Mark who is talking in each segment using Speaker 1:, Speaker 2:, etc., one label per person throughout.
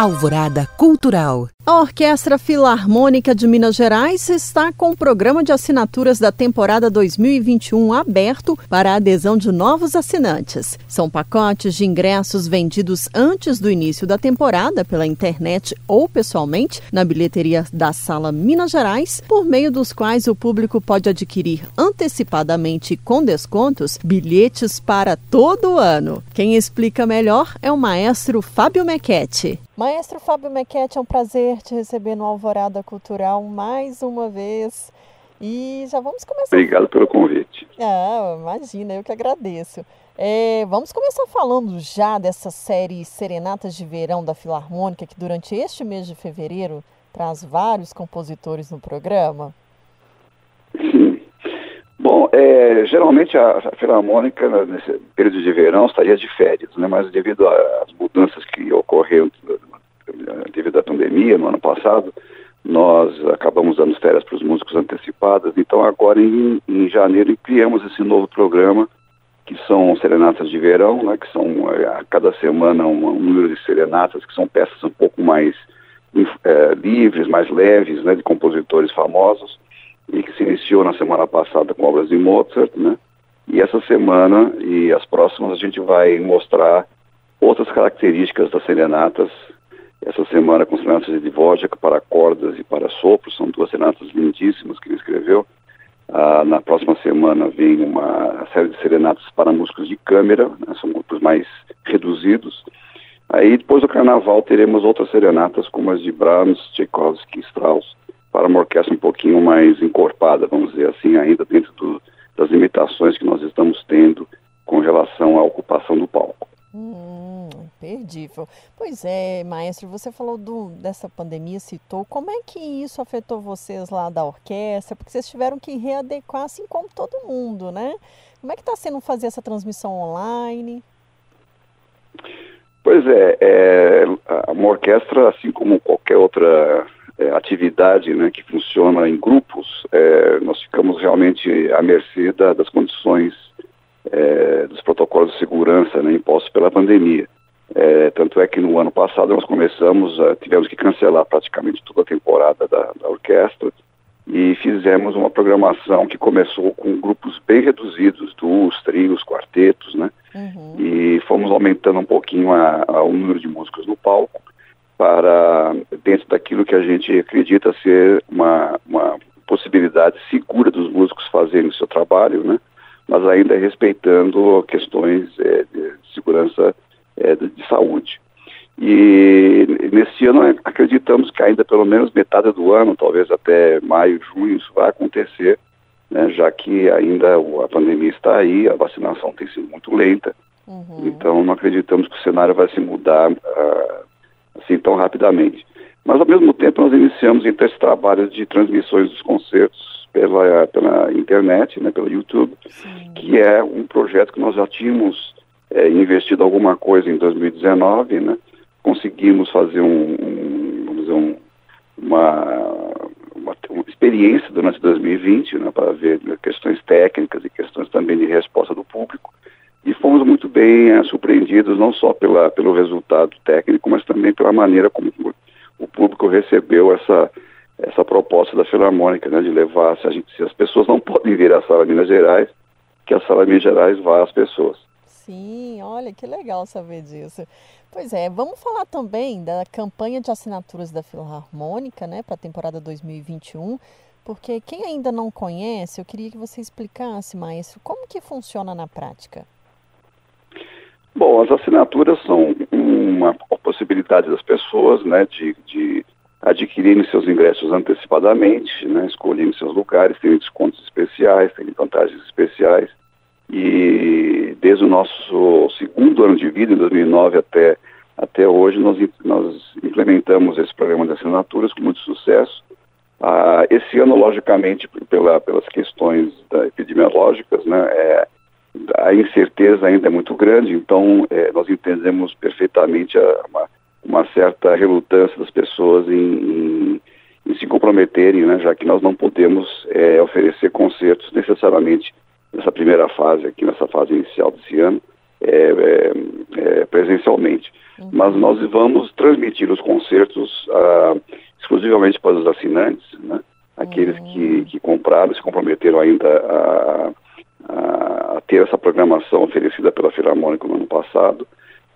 Speaker 1: Alvorada Cultural.
Speaker 2: A Orquestra Filarmônica de Minas Gerais está com o programa de assinaturas da temporada 2021 aberto para a adesão de novos assinantes. São pacotes de ingressos vendidos antes do início da temporada pela internet ou pessoalmente na bilheteria da Sala Minas Gerais, por meio dos quais o público pode adquirir antecipadamente e com descontos bilhetes para todo o ano. Quem explica melhor é o maestro Fábio Mequete. Maestro Fábio Mequete, é um prazer te receber no Alvorada Cultural mais uma vez. E já vamos começar.
Speaker 3: Obrigado pelo convite.
Speaker 2: Ah, imagina, eu que agradeço. É, vamos começar falando já dessa série Serenatas de Verão da Filarmônica, que durante este mês de fevereiro traz vários compositores no programa.
Speaker 3: Sim. Bom, é, geralmente a, a Filarmônica, nesse período de verão, estaria de férias, né? mas devido às mudanças que ocorreram devido à pandemia no ano passado, nós acabamos dando férias para os músicos antecipadas. Então, agora em, em, janeiro, criamos esse novo programa, que são serenatas de verão, né, que são é, a cada semana um, um número de serenatas, que são peças um pouco mais é, livres, mais leves, né, de compositores famosos, e que se iniciou na semana passada com obras de Mozart, né? E essa semana e as próximas a gente vai mostrar outras características das serenatas essa semana com sonatas de Dvorak para cordas e para sopro, são duas sonatas lindíssimas que ele escreveu. Ah, na próxima semana vem uma série de serenatas para músicos de câmera, né, são grupos mais reduzidos. Aí depois do carnaval teremos outras serenatas como as de Brahms, Tchaikovsky e Strauss, para uma orquestra um pouquinho mais encorpada, vamos dizer assim, ainda dentro do, das limitações que nós estamos tendo com relação à ocupação do palco.
Speaker 2: Hum, imperdível. Pois é, maestro, você falou do, dessa pandemia, citou. Como é que isso afetou vocês lá da orquestra? Porque vocês tiveram que readequar, assim como todo mundo, né? Como é que está sendo fazer essa transmissão online?
Speaker 3: Pois é, é uma orquestra, assim como qualquer outra é, atividade né, que funciona em grupos, é, nós ficamos realmente à mercê da, das condições é, dos protocolos de segurança né, impostos pela pandemia. É, tanto é que no ano passado nós começamos, uh, tivemos que cancelar praticamente toda a temporada da, da, orquestra e fizemos uma programação que começou com grupos bem reduzidos, duos, trios, quartetos, né? Uhum. E fomos aumentando um pouquinho a, a, o número de músicos no palco para dentro daquilo que a gente acredita ser uma, uma possibilidade segura dos músicos fazerem o seu trabalho, né? Mas ainda respeitando questões é, de segurança é, de, de, saúde. E nesse ano acreditamos que ainda pelo menos metade do ano, talvez até maio, junho, isso vai acontecer, né, já que ainda a pandemia está aí, a vacinação tem sido muito lenta. Uhum. Então não acreditamos que o cenário vai se mudar uh, assim tão rapidamente. Mas ao mesmo tempo nós iniciamos então esse trabalho de transmissões dos concertos pela, pela internet, né, pelo YouTube, Sim. que é um projeto que nós já tínhamos é, investido alguma coisa em 2019, né? Conseguimos fazer um, um vamos dizer, um, uma, uma, uma, experiência durante 2020, né, para ver questões técnicas e questões também de resposta do público. E fomos muito bem é, surpreendidos, não só pela, pelo resultado técnico, mas também pela maneira como o público recebeu essa, essa proposta da Filarmônica, né, de levar, se, gente, se, as pessoas não podem vir à Sala Minas Gerais, que a Sala Minas Gerais vá às pessoas.
Speaker 2: Sim, olha que legal saber disso. Pois é, vamos falar também da campanha de assinaturas da Filarmônica, né, para a temporada 2021, porque quem ainda não conhece, eu queria que você explicasse, maestro, como que funciona na prática.
Speaker 3: Bom, as assinaturas são uma possibilidade das pessoas, né, de, de adquirirem seus ingressos antecipadamente, né, seus lugares, terem descontos especiais, terem vantagens especiais. E desde o nosso segundo ano de vida, em 2009 até, até hoje, nós, nós implementamos esse programa de assinaturas com muito sucesso. Ah, esse ano, logicamente, pela, pelas questões epidemiológicas, né, é, a incerteza ainda é muito grande, então é, nós entendemos perfeitamente a, uma, uma certa relutância das pessoas em, em, em se comprometerem, né, já que nós não podemos é, oferecer concertos necessariamente nessa primeira fase, aqui nessa fase inicial desse ano, é, é, é, presencialmente. Uhum. Mas nós vamos transmitir os concertos ah, exclusivamente para os assinantes, né? aqueles uhum. que, que compraram, se comprometeram ainda a, a, a, ter essa programação oferecida pela Filarmônica no ano passado.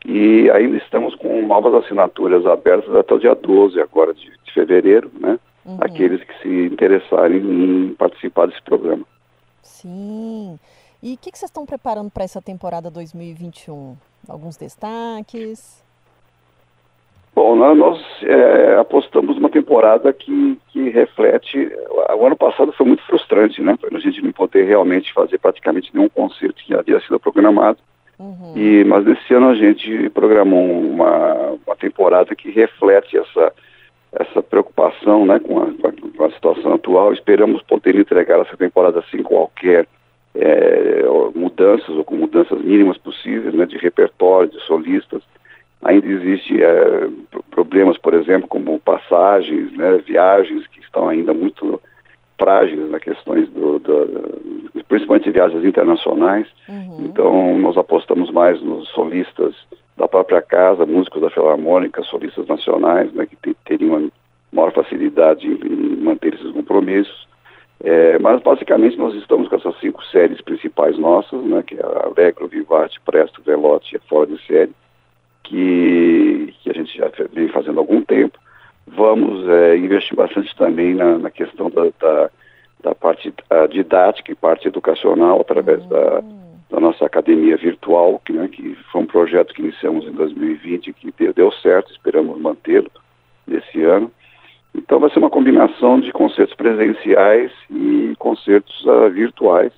Speaker 3: E ainda estamos com novas assinaturas abertas até o dia 12 agora de, de fevereiro, né? Uhum. Aqueles que se interessarem em participar desse programa.
Speaker 2: Sim. E o que, que vocês estão preparando para essa temporada 2021? Alguns destaques?
Speaker 3: Bom, nós é, apostamos uma temporada que, que reflete. O ano passado foi muito frustrante, né? A gente não poder realmente fazer praticamente nenhum concerto que havia sido programado. Uhum. E, mas nesse ano a gente programou uma, uma temporada que reflete essa, essa preocupação né, com, a, com a situação atual. Esperamos poder entregar essa temporada sem qualquer é, mudanças ou com mudanças mínimas possíveis né, de repertório, de solistas. Ainda existe é, problemas, por exemplo, como passagens, né, viagens que estão ainda muito frágeis na questões do, do, principalmente viagens internacionais. Uhum. Então nós apostamos mais nos solistas da própria casa, músicos da Filarmônica, solistas nacionais, né, que teriam uma maior facilidade em, manter esses compromissos. É, mas basicamente nós estamos com essas cinco séries principais nossas, né, que é a Alegro, Vivate, Presto, Velote e Fora de Série, que, que a gente já vem fazendo há algum tempo. Vamos é, investir bastante também na, na questão da, da, da parte didática e parte educacional através uhum. da, da nossa academia virtual, que, né, que foi um projeto que iniciamos em 2020 que deu, deu certo, esperamos mantê-lo nesse ano. Então vai ser uma combinação de concertos presenciais e concertos uh, virtuais,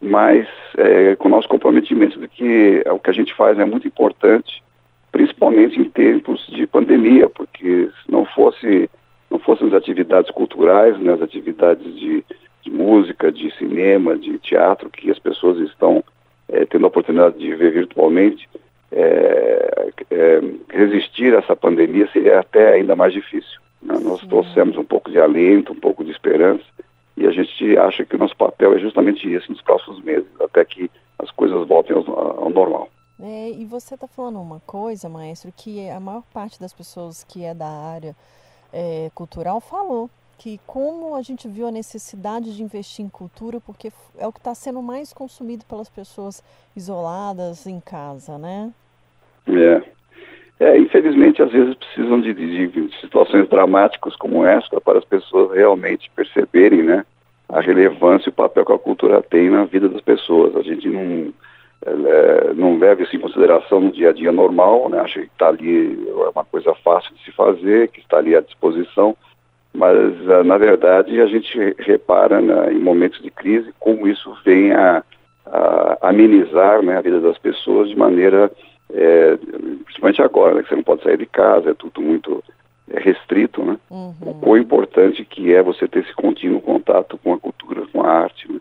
Speaker 3: mas é, com o nosso comprometimento de que o que a gente faz é muito importante principalmente em tempos de pandemia, porque se não fosse não fossem as atividades culturais, né, as atividades de, de música, de cinema, de teatro que as pessoas estão é, tendo a oportunidade de ver virtualmente, é, é, resistir a essa pandemia seria até ainda mais difícil. Né? Nós trouxemos um pouco de alento, um pouco de esperança, e a gente acha que o nosso papel é justamente esse nos próximos meses, até que as coisas voltem ao, ao normal.
Speaker 2: É, e você está falando uma coisa, maestro, que a maior parte das pessoas que é da área é, cultural falou que como a gente viu a necessidade de investir em cultura, porque é o que está sendo mais consumido pelas pessoas isoladas em casa, né?
Speaker 3: É. é infelizmente, às vezes precisam de, de, de situações dramáticas como essa para as pessoas realmente perceberem, né, a relevância e o papel que a cultura tem na vida das pessoas. A gente não é, não leva isso em consideração no dia a dia normal, né? acha que está ali é uma coisa fácil de se fazer, que está ali à disposição, mas é, na verdade a gente repara né, em momentos de crise como isso vem a, a amenizar né, a vida das pessoas de maneira, é, principalmente agora, né, que você não pode sair de casa, é tudo muito é, restrito, né? Uhum. O quão importante que é você ter esse contínuo contato com a cultura, com a arte, né?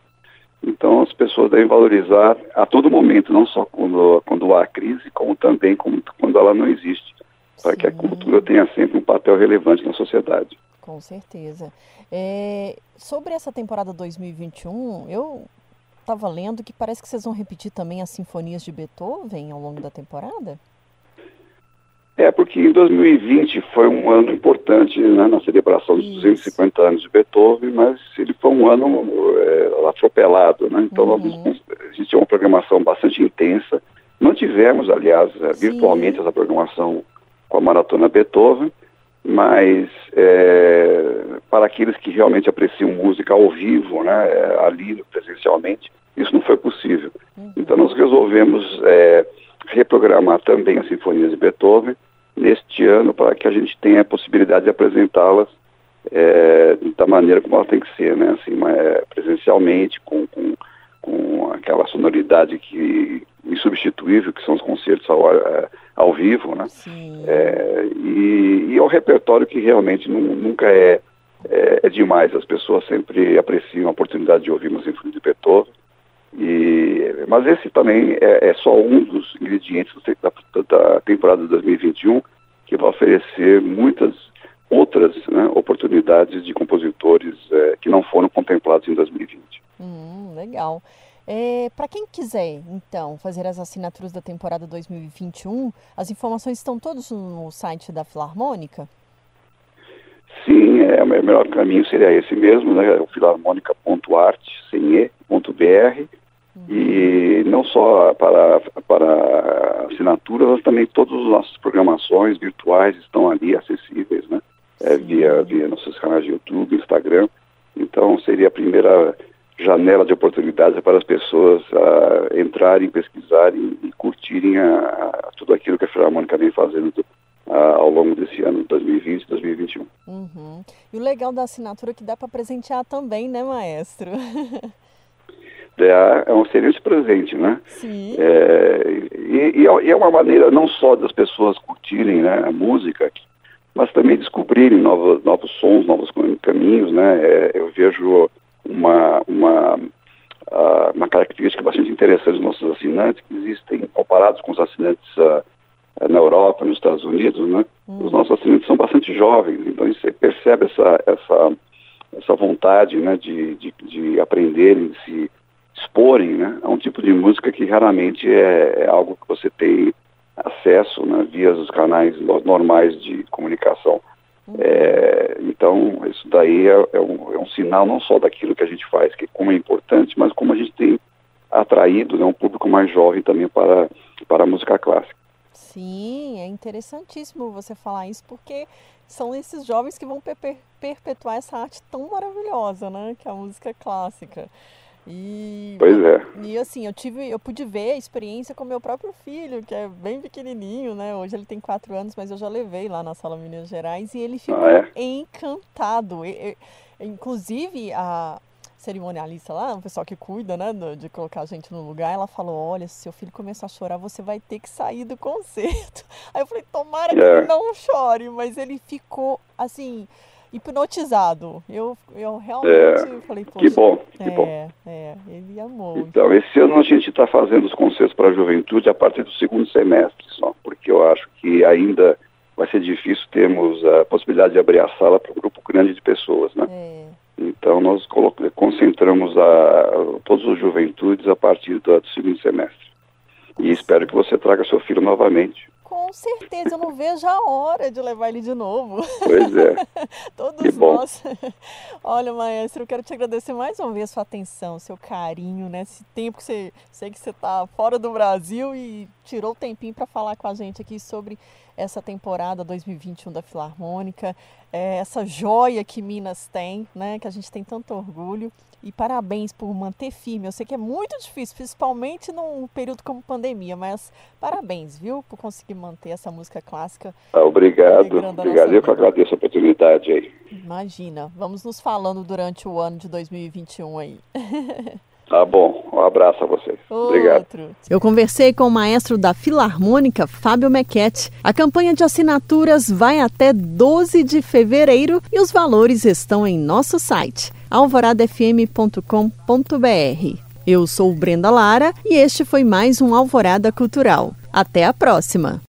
Speaker 3: Então as pessoas devem valorizar a todo momento, não só quando, quando há crise, como também quando ela não existe, para que a cultura tenha sempre um papel relevante na sociedade.
Speaker 2: Com certeza. É, sobre essa temporada 2021, eu estava lendo que parece que vocês vão repetir também as sinfonias de Beethoven ao longo da temporada?
Speaker 3: É, porque em 2020 foi um ano importante né, na celebração dos 250 anos de Beethoven, mas ele foi um ano atropelado, né? Então uhum. nós, a gente tinha uma programação bastante intensa. Mantivemos, aliás, é, virtualmente essa programação com a Maratona Beethoven, mas é, para aqueles que realmente apreciam música ao vivo, né, é, ali presencialmente, isso não foi possível. Uhum. Então nós resolvemos é, reprogramar também as sinfonias de Beethoven neste ano para que a gente tenha a possibilidade de apresentá-las é, da maneira como ela tem que ser, né? Assim, é, presencialmente, com, com, com, aquela sonoridade que insubstituível que são os concertos ao, é, ao vivo, né? É, e, e é um repertório que realmente nunca é, é, é, demais. As pessoas sempre apreciam a oportunidade de ouvir uma sinfonia de Beethoven. E, mas esse também é, é só um dos ingredientes da, da, temporada 2021 que vai oferecer muitas outras né, oportunidades de compositores é, que não foram contemplados em 2020.
Speaker 2: Hum, legal. É, Para quem quiser, então, fazer as assinaturas da temporada 2021, as informações estão todas no site da Filarmônica?
Speaker 3: Sim, é, o melhor caminho seria esse mesmo, né? O filarmônica.art, sem e, ponto br, uhum. e não só para, para assinaturas, mas também todas as nossas programações virtuais estão ali acessíveis? É, via, via nossos canais de YouTube, Instagram. Então seria a primeira janela de oportunidades para as pessoas uh, entrarem, pesquisarem e curtirem a, a, tudo aquilo que a Filarmônica vem fazendo uh, ao longo desse ano, 2020 e 2021.
Speaker 2: Uhum. E o legal da assinatura é que dá para presentear também, né, maestro?
Speaker 3: É, é um excelente presente, né?
Speaker 2: Sim.
Speaker 3: É, e, e, é uma maneira não só das pessoas curtirem né, a música, mas também descobrirem novos, novos sons, novos caminhos, né? É, eu vejo uma, uma, uh, uma característica bastante interessante dos nossos assinantes, que existem, comparados com os assinantes uh, na Europa, nos Estados Unidos, né? Hum. Os nossos assinantes são bastante jovens, então você percebe essa, essa, essa vontade né, de, de, de aprenderem, de se exporem né, a um tipo de música que raramente é, é algo que você tem acesso né, via os canais normais de comunicação. Uhum. É, então, isso daí é, é, um, é, um, sinal não só daquilo que a gente faz, que como é importante, mas como a gente tem atraído né, um público mais jovem também para, para a música clássica.
Speaker 2: Sim, é interessantíssimo você falar isso, porque são esses jovens que vão per perpetuar essa arte tão maravilhosa, né, que é a música clássica. E,
Speaker 3: pois é.
Speaker 2: E assim, eu tive, eu pude ver a experiência com meu próprio filho, que é bem pequenininho, né? Hoje ele tem quatro anos, mas eu já levei lá na sala Minas Gerais e ele ficou ah, é? encantado. E, e, inclusive a cerimonialista lá, o pessoal que cuida, né, de colocar a gente no lugar, ela falou: olha, se seu filho começar a chorar, você vai ter que sair do concerto. Aí eu falei: tomara que é. ele não chore, mas ele ficou assim hipnotizado. Eu, eu realmente é, falei,
Speaker 3: poxa, que bom, que
Speaker 2: é,
Speaker 3: bom.
Speaker 2: É, ele amou.
Speaker 3: Então, esse ano a gente está fazendo os concertos para a juventude a partir do segundo semestre só, porque eu acho que ainda vai ser difícil termos a possibilidade de abrir a sala para um grupo grande de pessoas, né? É. Então, nós concentramos a, todos os juventudes a partir do, do segundo semestre. E espero que você traga seu filho novamente.
Speaker 2: Com certeza, eu não vejo a hora de levar ele de novo.
Speaker 3: Pois é.
Speaker 2: Todos nós. Olha, maestro, eu quero te agradecer mais uma vez a sua atenção, seu carinho, né? Esse tempo que você. Sei que você está fora do Brasil e tirou o tempinho para falar com a gente aqui sobre essa temporada 2021 da Filarmônica, é, essa joia que Minas tem, né? Que a gente tem tanto orgulho. E parabéns por manter firme. Eu sei que é muito difícil, principalmente num período como pandemia, mas parabéns, viu, por conseguir manter essa música clássica.
Speaker 3: Ah, obrigado, obrigado. Eu que agradeço a oportunidade aí.
Speaker 2: Imagina. Vamos nos falando durante o ano de 2021 aí.
Speaker 3: Tá bom, um abraço a vocês. Outro. Obrigado.
Speaker 2: Eu conversei com o maestro da Filarmônica, Fábio Mequete. A campanha de assinaturas vai até 12 de fevereiro e os valores estão em nosso site alvoradafm.com.br. Eu sou Brenda Lara e este foi mais um Alvorada Cultural. Até a próxima!